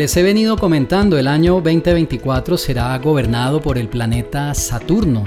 Les he venido comentando, el año 2024 será gobernado por el planeta Saturno.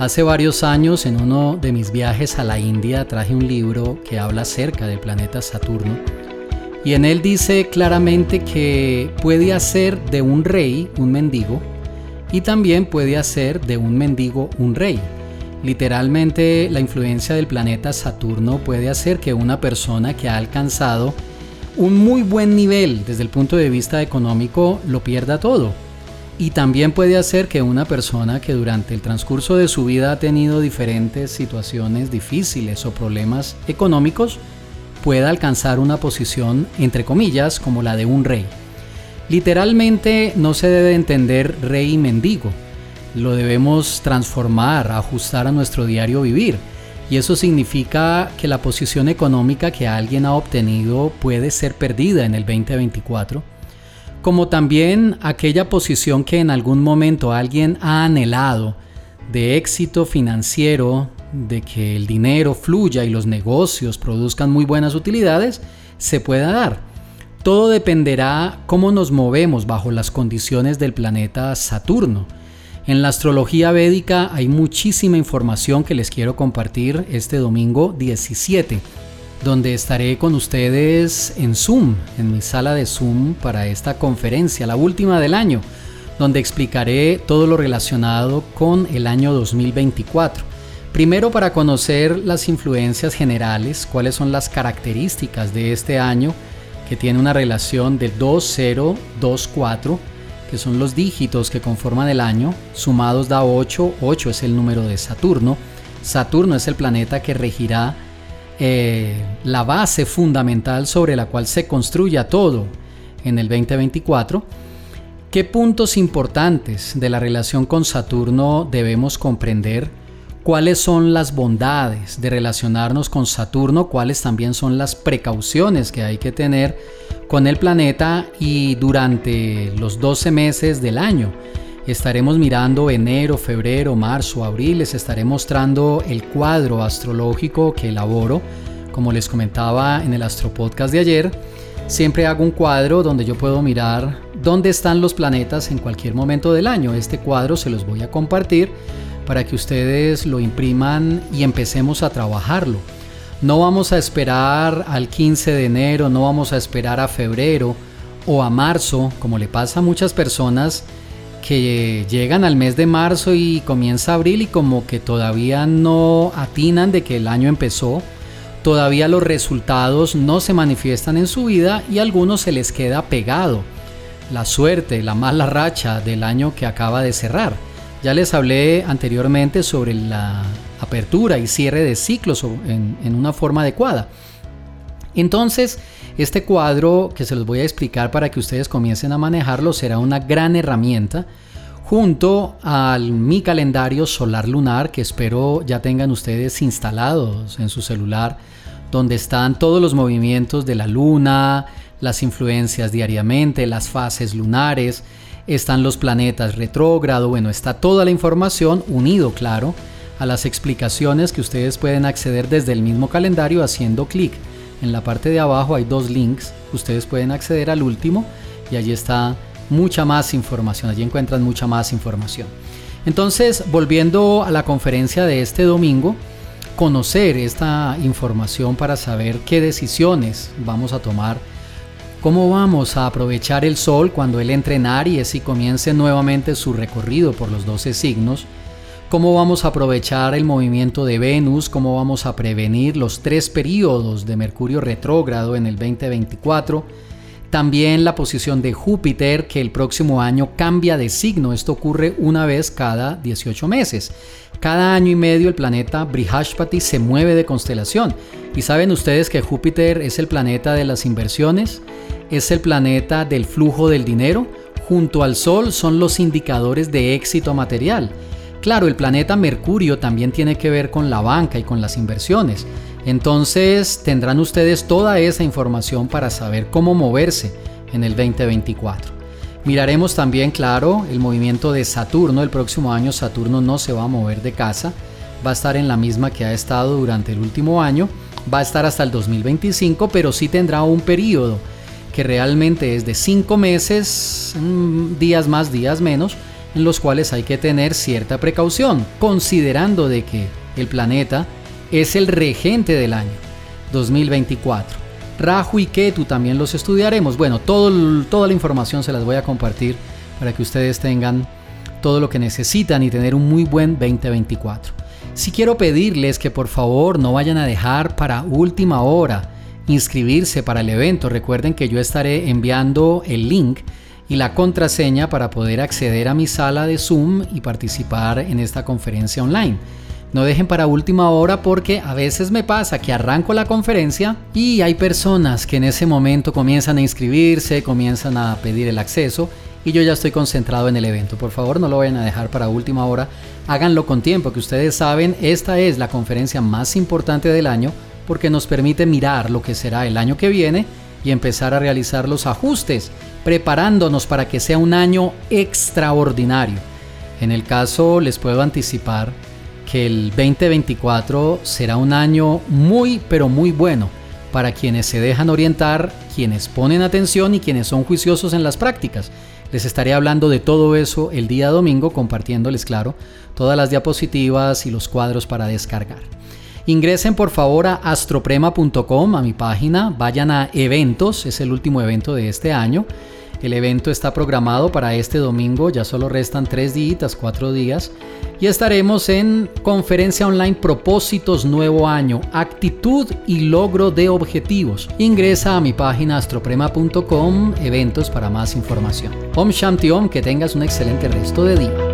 Hace varios años en uno de mis viajes a la India traje un libro que habla acerca del planeta Saturno y en él dice claramente que puede hacer de un rey un mendigo y también puede hacer de un mendigo un rey. Literalmente la influencia del planeta Saturno puede hacer que una persona que ha alcanzado un muy buen nivel desde el punto de vista económico lo pierda todo. Y también puede hacer que una persona que durante el transcurso de su vida ha tenido diferentes situaciones difíciles o problemas económicos pueda alcanzar una posición, entre comillas, como la de un rey. Literalmente no se debe entender rey y mendigo. Lo debemos transformar, ajustar a nuestro diario vivir y eso significa que la posición económica que alguien ha obtenido puede ser perdida en el 2024, como también aquella posición que en algún momento alguien ha anhelado de éxito financiero, de que el dinero fluya y los negocios produzcan muy buenas utilidades, se pueda dar. Todo dependerá cómo nos movemos bajo las condiciones del planeta Saturno en la astrología védica hay muchísima información que les quiero compartir este domingo 17, donde estaré con ustedes en Zoom, en mi sala de Zoom para esta conferencia, la última del año, donde explicaré todo lo relacionado con el año 2024. Primero para conocer las influencias generales, cuáles son las características de este año que tiene una relación de 2024 que son los dígitos que conforman el año, sumados da 8, 8 es el número de Saturno, Saturno es el planeta que regirá eh, la base fundamental sobre la cual se construya todo en el 2024. ¿Qué puntos importantes de la relación con Saturno debemos comprender? ¿Cuáles son las bondades de relacionarnos con Saturno? ¿Cuáles también son las precauciones que hay que tener con el planeta y durante los 12 meses del año. Estaremos mirando enero, febrero, marzo, abril, les estaré mostrando el cuadro astrológico que elaboro. Como les comentaba en el Astropodcast de ayer, siempre hago un cuadro donde yo puedo mirar dónde están los planetas en cualquier momento del año. Este cuadro se los voy a compartir para que ustedes lo impriman y empecemos a trabajarlo. No vamos a esperar al 15 de enero, no vamos a esperar a febrero o a marzo, como le pasa a muchas personas que llegan al mes de marzo y comienza abril y como que todavía no atinan de que el año empezó, todavía los resultados no se manifiestan en su vida y a algunos se les queda pegado la suerte, la mala racha del año que acaba de cerrar. Ya les hablé anteriormente sobre la apertura y cierre de ciclos en, una forma adecuada. Entonces, este cuadro que se los voy a explicar para que ustedes comiencen a manejarlo será una gran herramienta junto al mi calendario solar lunar que espero ya tengan ustedes instalados en su celular, donde están todos los movimientos de la luna, las influencias diariamente, las fases lunares, están los planetas retrógrado, bueno, está toda la información unido, claro, a las explicaciones que ustedes pueden acceder desde el mismo calendario haciendo clic. En la parte de abajo hay dos links, ustedes pueden acceder al último y allí está mucha más información, allí encuentran mucha más información. Entonces, volviendo a la conferencia de este domingo, conocer esta información para saber qué decisiones vamos a tomar, cómo vamos a aprovechar el sol cuando él entre en Aries y comience nuevamente su recorrido por los 12 signos, cómo vamos a aprovechar el movimiento de Venus, cómo vamos a prevenir los tres periodos de Mercurio retrógrado en el 2024, también la posición de Júpiter que el próximo año cambia de signo, esto ocurre una vez cada 18 meses. Cada año y medio el planeta Brihaspati se mueve de constelación. Y saben ustedes que Júpiter es el planeta de las inversiones, es el planeta del flujo del dinero, junto al Sol son los indicadores de éxito material. Claro, el planeta Mercurio también tiene que ver con la banca y con las inversiones. Entonces tendrán ustedes toda esa información para saber cómo moverse en el 2024. Miraremos también, claro, el movimiento de Saturno. El próximo año Saturno no se va a mover de casa, va a estar en la misma que ha estado durante el último año, va a estar hasta el 2025, pero sí tendrá un periodo que realmente es de 5 meses, mm, días más, días menos, en los cuales hay que tener cierta precaución, considerando de que el planeta es el regente del año 2024. Raju y Ketu también los estudiaremos. Bueno, toda la información se las voy a compartir para que ustedes tengan todo lo que necesitan y tener un muy buen 2024. Si quiero pedirles que por favor no vayan a dejar para última hora inscribirse para el evento. Recuerden que yo estaré enviando el link y la contraseña para poder acceder a mi sala de Zoom y participar en esta conferencia online. No dejen para última hora porque a veces me pasa que arranco la conferencia y hay personas que en ese momento comienzan a inscribirse, comienzan a pedir el acceso y yo ya estoy concentrado en el evento. Por favor, no lo vayan a dejar para última hora. Háganlo con tiempo, que ustedes saben, esta es la conferencia más importante del año porque nos permite mirar lo que será el año que viene y empezar a realizar los ajustes, preparándonos para que sea un año extraordinario. En el caso, les puedo anticipar que el 2024 será un año muy pero muy bueno para quienes se dejan orientar, quienes ponen atención y quienes son juiciosos en las prácticas. Les estaré hablando de todo eso el día domingo, compartiéndoles, claro, todas las diapositivas y los cuadros para descargar. Ingresen por favor a astroprema.com, a mi página, vayan a eventos, es el último evento de este año. El evento está programado para este domingo, ya solo restan tres días, cuatro días, y estaremos en conferencia online Propósitos Nuevo Año, Actitud y Logro de Objetivos. Ingresa a mi página astroprema.com, eventos para más información. Om Shanti Om, que tengas un excelente resto de día.